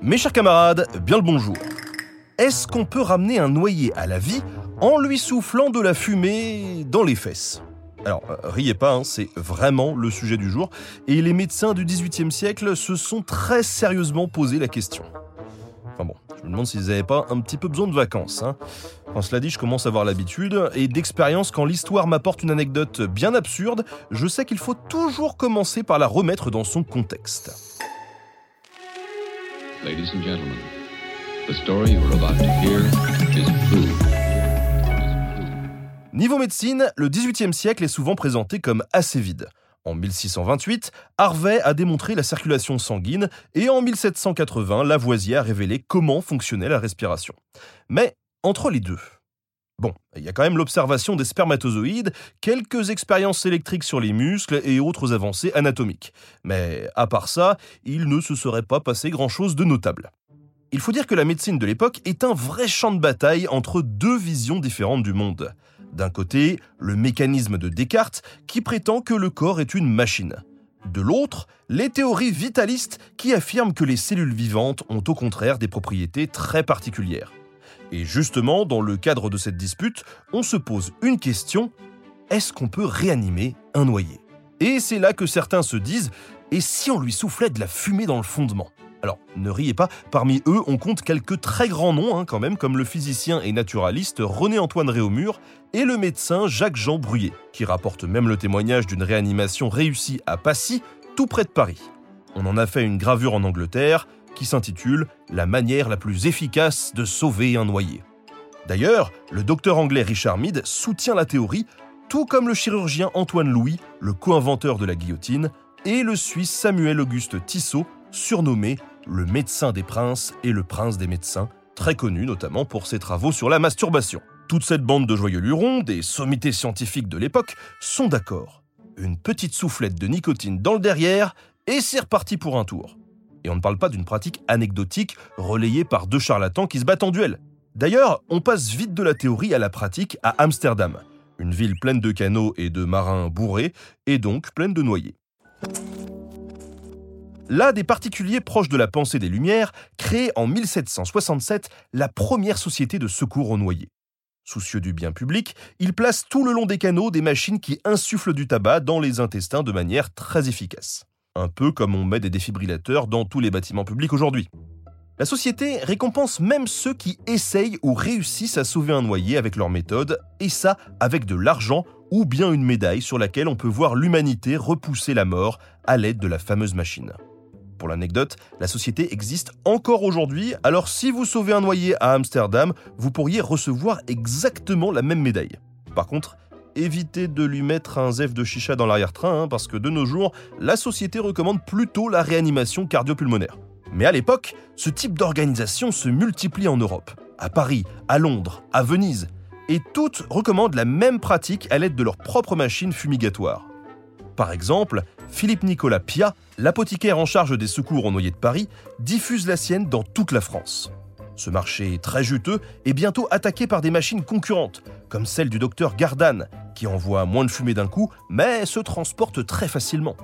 Mes chers camarades, bien le bonjour. Est-ce qu'on peut ramener un noyé à la vie en lui soufflant de la fumée dans les fesses? Alors, euh, riez pas, hein, c'est vraiment le sujet du jour, et les médecins du XVIIIe siècle se sont très sérieusement posé la question. Enfin bon, je me demande s'ils n'avaient pas un petit peu besoin de vacances. Hein. Cela dit, je commence à avoir l'habitude, et d'expérience, quand l'histoire m'apporte une anecdote bien absurde, je sais qu'il faut toujours commencer par la remettre dans son contexte. Ladies and gentlemen, the story you are about to hear is true. Niveau médecine, le XVIIIe siècle est souvent présenté comme assez vide. En 1628, Harvey a démontré la circulation sanguine et en 1780, Lavoisier a révélé comment fonctionnait la respiration. Mais entre les deux, Bon, il y a quand même l'observation des spermatozoïdes, quelques expériences électriques sur les muscles et autres avancées anatomiques. Mais à part ça, il ne se serait pas passé grand-chose de notable. Il faut dire que la médecine de l'époque est un vrai champ de bataille entre deux visions différentes du monde. D'un côté, le mécanisme de Descartes qui prétend que le corps est une machine. De l'autre, les théories vitalistes qui affirment que les cellules vivantes ont au contraire des propriétés très particulières. Et justement, dans le cadre de cette dispute, on se pose une question, est-ce qu'on peut réanimer un noyé Et c'est là que certains se disent, et si on lui soufflait de la fumée dans le fondement? Alors, ne riez pas, parmi eux, on compte quelques très grands noms, hein, quand même, comme le physicien et naturaliste René-Antoine Réaumur et le médecin Jacques-Jean Bruyé, qui rapporte même le témoignage d'une réanimation réussie à Passy, tout près de Paris. On en a fait une gravure en Angleterre qui s'intitule La manière la plus efficace de sauver un noyé. D'ailleurs, le docteur anglais Richard Mead soutient la théorie, tout comme le chirurgien Antoine Louis, le co-inventeur de la guillotine, et le Suisse Samuel Auguste Tissot, surnommé le médecin des princes et le prince des médecins, très connu notamment pour ses travaux sur la masturbation. Toute cette bande de joyeux lurons, des sommités scientifiques de l'époque, sont d'accord. Une petite soufflette de nicotine dans le derrière, et c'est reparti pour un tour. Et on ne parle pas d'une pratique anecdotique relayée par deux charlatans qui se battent en duel. D'ailleurs, on passe vite de la théorie à la pratique à Amsterdam, une ville pleine de canaux et de marins bourrés, et donc pleine de noyés. Là, des particuliers proches de la pensée des Lumières créent en 1767 la première société de secours aux noyés. Soucieux du bien public, ils placent tout le long des canaux des machines qui insufflent du tabac dans les intestins de manière très efficace. Un peu comme on met des défibrillateurs dans tous les bâtiments publics aujourd'hui. La société récompense même ceux qui essayent ou réussissent à sauver un noyé avec leur méthode, et ça avec de l'argent ou bien une médaille sur laquelle on peut voir l'humanité repousser la mort à l'aide de la fameuse machine. Pour l'anecdote, la société existe encore aujourd'hui, alors si vous sauvez un noyé à Amsterdam, vous pourriez recevoir exactement la même médaille. Par contre, évitez de lui mettre un zef de chicha dans l'arrière-train, hein, parce que de nos jours, la société recommande plutôt la réanimation cardiopulmonaire. Mais à l'époque, ce type d'organisation se multiplie en Europe, à Paris, à Londres, à Venise, et toutes recommandent la même pratique à l'aide de leur propre machine fumigatoire. Par exemple, Philippe Nicolas Pia, l'apothicaire en charge des secours aux noyés de Paris, diffuse la sienne dans toute la France. Ce marché très juteux est bientôt attaqué par des machines concurrentes, comme celle du docteur Gardanne, qui envoie moins de fumée d'un coup, mais se transporte très facilement.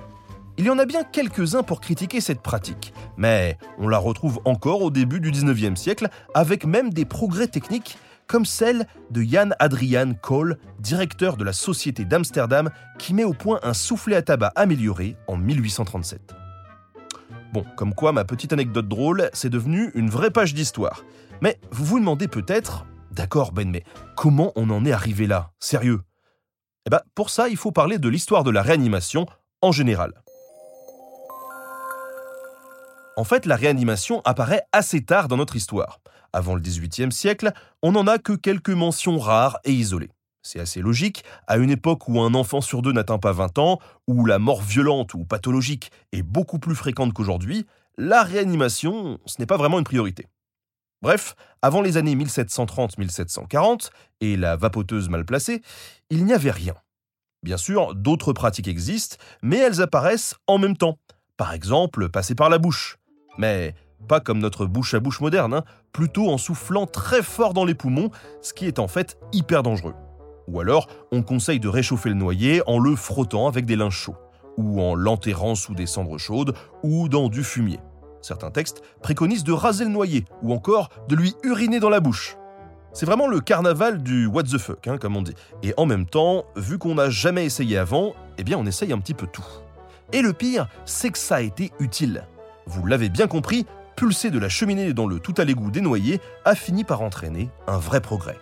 Il y en a bien quelques-uns pour critiquer cette pratique, mais on la retrouve encore au début du 19e siècle, avec même des progrès techniques comme celle de Jan Adrian Kohl, directeur de la Société d'Amsterdam, qui met au point un soufflet à tabac amélioré en 1837. Bon, comme quoi ma petite anecdote drôle, c'est devenu une vraie page d'histoire. Mais vous vous demandez peut-être, d'accord Ben, mais comment on en est arrivé là? Sérieux? Eh bien, pour ça, il faut parler de l'histoire de la réanimation en général. En fait, la réanimation apparaît assez tard dans notre histoire. Avant le XVIIIe siècle, on n'en a que quelques mentions rares et isolées. C'est assez logique, à une époque où un enfant sur deux n'atteint pas 20 ans, où la mort violente ou pathologique est beaucoup plus fréquente qu'aujourd'hui, la réanimation, ce n'est pas vraiment une priorité. Bref, avant les années 1730-1740 et la vapoteuse mal placée, il n'y avait rien. Bien sûr, d'autres pratiques existent, mais elles apparaissent en même temps. Par exemple, passer par la bouche. Mais pas comme notre bouche à bouche moderne, hein, plutôt en soufflant très fort dans les poumons, ce qui est en fait hyper dangereux. Ou alors, on conseille de réchauffer le noyer en le frottant avec des linges chauds, ou en l'enterrant sous des cendres chaudes, ou dans du fumier. Certains textes préconisent de raser le noyer, ou encore de lui uriner dans la bouche. C'est vraiment le carnaval du what the fuck, hein, comme on dit. Et en même temps, vu qu'on n'a jamais essayé avant, eh bien on essaye un petit peu tout. Et le pire, c'est que ça a été utile. Vous l'avez bien compris, pulser de la cheminée dans le tout à l'égout des noyés a fini par entraîner un vrai progrès.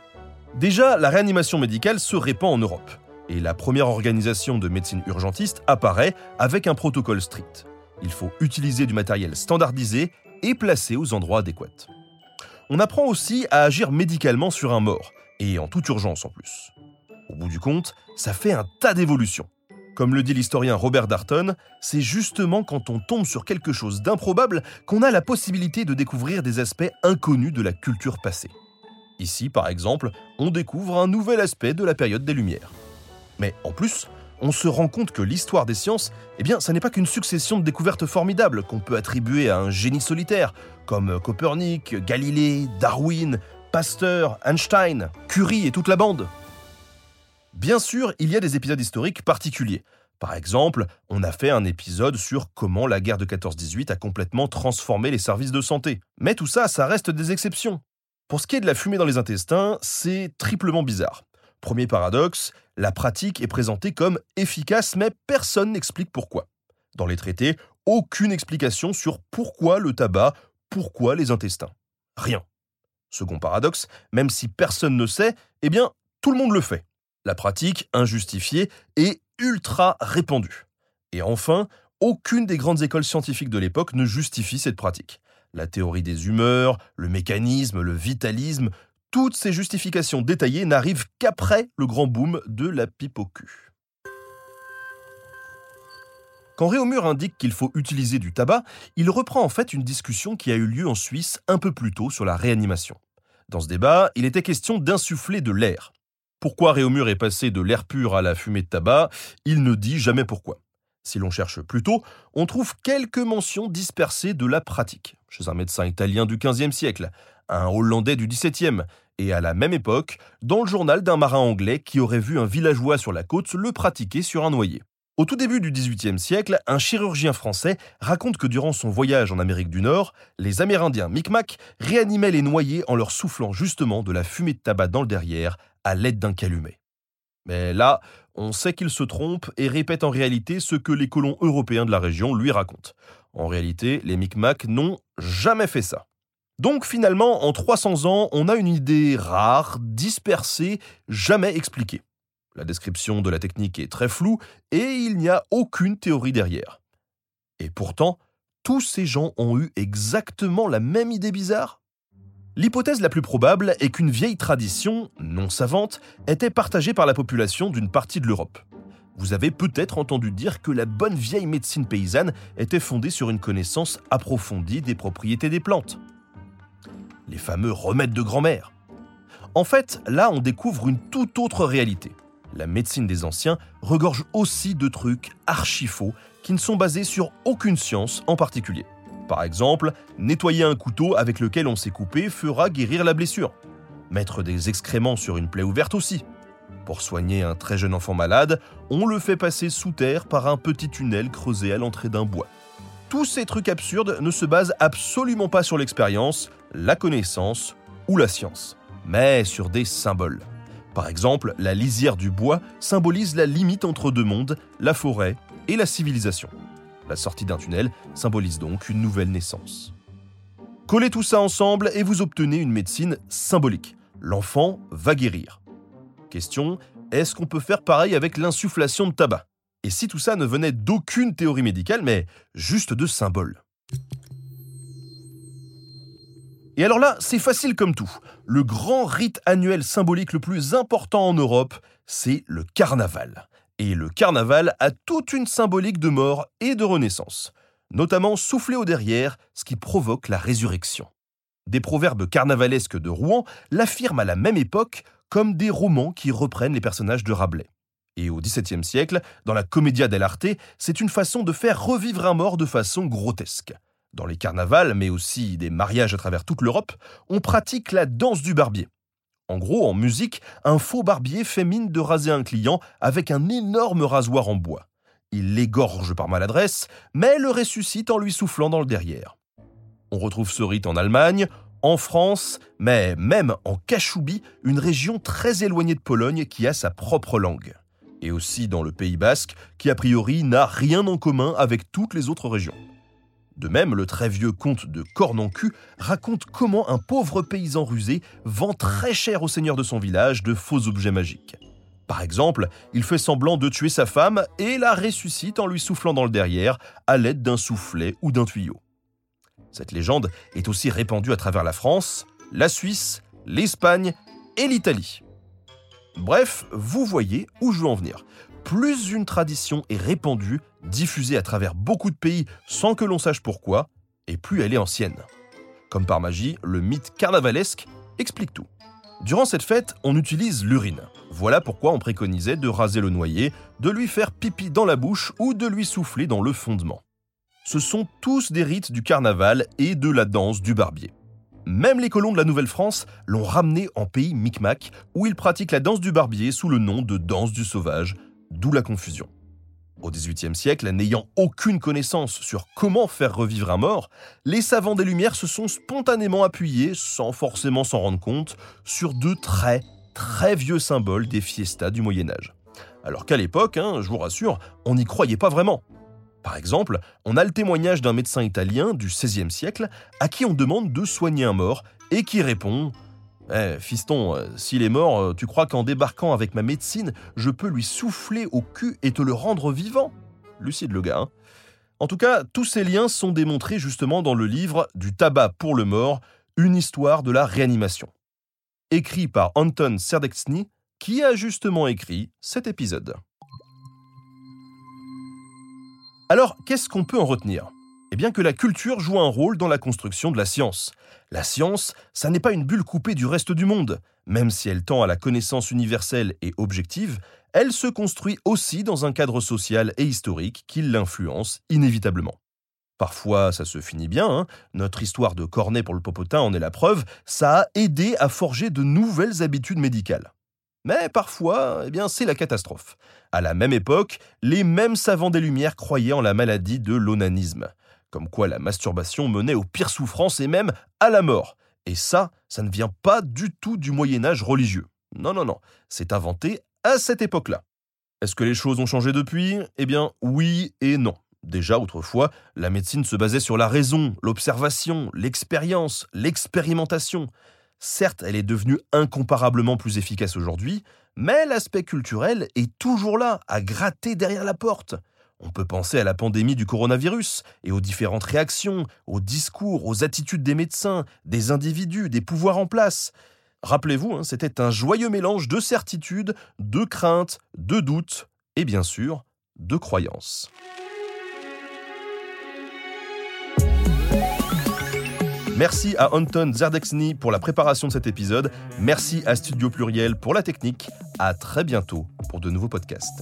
Déjà, la réanimation médicale se répand en Europe, et la première organisation de médecine urgentiste apparaît avec un protocole strict. Il faut utiliser du matériel standardisé et placé aux endroits adéquats. On apprend aussi à agir médicalement sur un mort, et en toute urgence en plus. Au bout du compte, ça fait un tas d'évolutions. Comme le dit l'historien Robert Darton, c'est justement quand on tombe sur quelque chose d'improbable qu'on a la possibilité de découvrir des aspects inconnus de la culture passée. Ici, par exemple, on découvre un nouvel aspect de la période des Lumières. Mais en plus, on se rend compte que l'histoire des sciences, eh bien, ça n'est pas qu'une succession de découvertes formidables qu'on peut attribuer à un génie solitaire, comme Copernic, Galilée, Darwin, Pasteur, Einstein, Curie et toute la bande. Bien sûr, il y a des épisodes historiques particuliers. Par exemple, on a fait un épisode sur comment la guerre de 14-18 a complètement transformé les services de santé. Mais tout ça, ça reste des exceptions. Pour ce qui est de la fumée dans les intestins, c'est triplement bizarre. Premier paradoxe, la pratique est présentée comme efficace, mais personne n'explique pourquoi. Dans les traités, aucune explication sur pourquoi le tabac, pourquoi les intestins. Rien. Second paradoxe, même si personne ne sait, eh bien, tout le monde le fait. La pratique, injustifiée, est ultra répandue. Et enfin, aucune des grandes écoles scientifiques de l'époque ne justifie cette pratique la théorie des humeurs, le mécanisme, le vitalisme, toutes ces justifications détaillées n'arrivent qu'après le grand boom de la pipe au cul. Quand Réaumur indique qu'il faut utiliser du tabac, il reprend en fait une discussion qui a eu lieu en Suisse un peu plus tôt sur la réanimation. Dans ce débat, il était question d'insuffler de l'air. Pourquoi Réaumur est passé de l'air pur à la fumée de tabac? Il ne dit jamais pourquoi. Si l'on cherche plus tôt, on trouve quelques mentions dispersées de la pratique, chez un médecin italien du XVe siècle, un Hollandais du XVIIe, et à la même époque, dans le journal d'un marin anglais qui aurait vu un villageois sur la côte le pratiquer sur un noyer. Au tout début du XVIIIe siècle, un chirurgien français raconte que durant son voyage en Amérique du Nord, les Amérindiens Micmac réanimaient les noyés en leur soufflant justement de la fumée de tabac dans le derrière à l'aide d'un calumet. Mais là, on sait qu'il se trompe et répète en réalité ce que les colons européens de la région lui racontent. En réalité, les Micmacs n'ont jamais fait ça. Donc finalement, en 300 ans, on a une idée rare, dispersée, jamais expliquée. La description de la technique est très floue et il n'y a aucune théorie derrière. Et pourtant, tous ces gens ont eu exactement la même idée bizarre? L'hypothèse la plus probable est qu'une vieille tradition, non savante, était partagée par la population d'une partie de l'Europe. Vous avez peut-être entendu dire que la bonne vieille médecine paysanne était fondée sur une connaissance approfondie des propriétés des plantes. Les fameux remèdes de grand-mère. En fait, là, on découvre une toute autre réalité. La médecine des anciens regorge aussi de trucs archi faux qui ne sont basés sur aucune science en particulier. Par exemple, nettoyer un couteau avec lequel on s'est coupé fera guérir la blessure. Mettre des excréments sur une plaie ouverte aussi. Pour soigner un très jeune enfant malade, on le fait passer sous terre par un petit tunnel creusé à l'entrée d'un bois. Tous ces trucs absurdes ne se basent absolument pas sur l'expérience, la connaissance ou la science, mais sur des symboles. Par exemple, la lisière du bois symbolise la limite entre deux mondes, la forêt et la civilisation. La sortie d'un tunnel symbolise donc une nouvelle naissance. Collez tout ça ensemble et vous obtenez une médecine symbolique. L'enfant va guérir. Question, est-ce qu'on peut faire pareil avec l'insufflation de tabac? Et si tout ça ne venait d'aucune théorie médicale, mais juste de symboles? Et alors là, c'est facile comme tout. Le grand rite annuel symbolique le plus important en Europe, c'est le carnaval. Et le carnaval a toute une symbolique de mort et de renaissance, notamment souffler au derrière, ce qui provoque la résurrection. Des proverbes carnavalesques de Rouen l'affirment à la même époque comme des romans qui reprennent les personnages de Rabelais. Et au XVIIe siècle, dans la Commedia dell'arte, c'est une façon de faire revivre un mort de façon grotesque. Dans les carnavals, mais aussi des mariages à travers toute l'Europe, on pratique la danse du barbier. En gros, en musique, un faux barbier fait mine de raser un client avec un énorme rasoir en bois. Il l'égorge par maladresse, mais le ressuscite en lui soufflant dans le derrière. On retrouve ce rite en Allemagne, en France, mais même en Cachoubie, une région très éloignée de Pologne qui a sa propre langue. Et aussi dans le Pays basque, qui a priori n'a rien en commun avec toutes les autres régions. De même, le très vieux conte de Cornancu raconte comment un pauvre paysan rusé vend très cher au seigneur de son village de faux objets magiques. Par exemple, il fait semblant de tuer sa femme et la ressuscite en lui soufflant dans le derrière à l'aide d'un soufflet ou d'un tuyau. Cette légende est aussi répandue à travers la France, la Suisse, l'Espagne et l'Italie. Bref, vous voyez où je veux en venir. Plus une tradition est répandue, diffusée à travers beaucoup de pays sans que l'on sache pourquoi, et plus elle est ancienne. Comme par magie, le mythe carnavalesque explique tout. Durant cette fête, on utilise l'urine. Voilà pourquoi on préconisait de raser le noyer, de lui faire pipi dans la bouche ou de lui souffler dans le fondement ce sont tous des rites du carnaval et de la danse du barbier. Même les colons de la Nouvelle-France l'ont ramené en pays Micmac, où ils pratiquent la danse du barbier sous le nom de danse du sauvage, d'où la confusion. Au XVIIIe siècle, n'ayant aucune connaissance sur comment faire revivre un mort, les savants des Lumières se sont spontanément appuyés, sans forcément s'en rendre compte, sur de très, très vieux symboles des fiestas du Moyen Âge. Alors qu'à l'époque, hein, je vous rassure, on n'y croyait pas vraiment. Par exemple, on a le témoignage d'un médecin italien du XVIe siècle à qui on demande de soigner un mort et qui répond Eh, fiston, euh, s'il est mort, euh, tu crois qu'en débarquant avec ma médecine, je peux lui souffler au cul et te le rendre vivant? Lucide le gars. Hein. en tout cas, tous ces liens sont démontrés justement dans le livre Du tabac pour le mort, une histoire de la réanimation. Écrit par Anton Serdexny, qui a justement écrit cet épisode. Alors, qu'est-ce qu'on peut en retenir? Eh bien que la culture joue un rôle dans la construction de la science. La science, ça n'est pas une bulle coupée du reste du monde. Même si elle tend à la connaissance universelle et objective, elle se construit aussi dans un cadre social et historique qui l'influence inévitablement. Parfois, ça se finit bien. Hein. Notre histoire de cornet pour le popotin en est la preuve. Ça a aidé à forger de nouvelles habitudes médicales. Mais parfois, eh c'est la catastrophe. À la même époque, les mêmes savants des Lumières croyaient en la maladie de l'onanisme, comme quoi la masturbation menait aux pires souffrances et même à la mort. Et ça, ça ne vient pas du tout du Moyen Âge religieux. Non, non, non, c'est inventé à cette époque-là. Est-ce que les choses ont changé depuis? Eh bien, oui et non. Déjà, autrefois, la médecine se basait sur la raison, l'observation, l'expérience, l'expérimentation. Certes, elle est devenue incomparablement plus efficace aujourd'hui, mais l'aspect culturel est toujours là, à gratter derrière la porte. On peut penser à la pandémie du coronavirus et aux différentes réactions, aux discours, aux attitudes des médecins, des individus, des pouvoirs en place. Rappelez-vous, hein, c'était un joyeux mélange de certitudes, de craintes, de doutes et bien sûr de croyances. Merci à Anton Zerdexny pour la préparation de cet épisode. Merci à Studio Pluriel pour la technique. À très bientôt pour de nouveaux podcasts.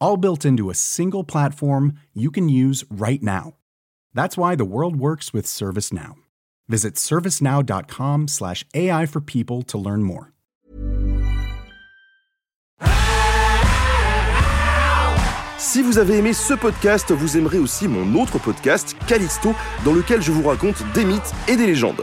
All built into a single platform you can use right now. That's why the world works with ServiceNow. Visit servicenow.com/ai for people to learn more. Si vous avez aimé ce podcast, vous aimerez aussi mon autre podcast, Callisto, dans lequel je vous raconte des mythes et des légendes.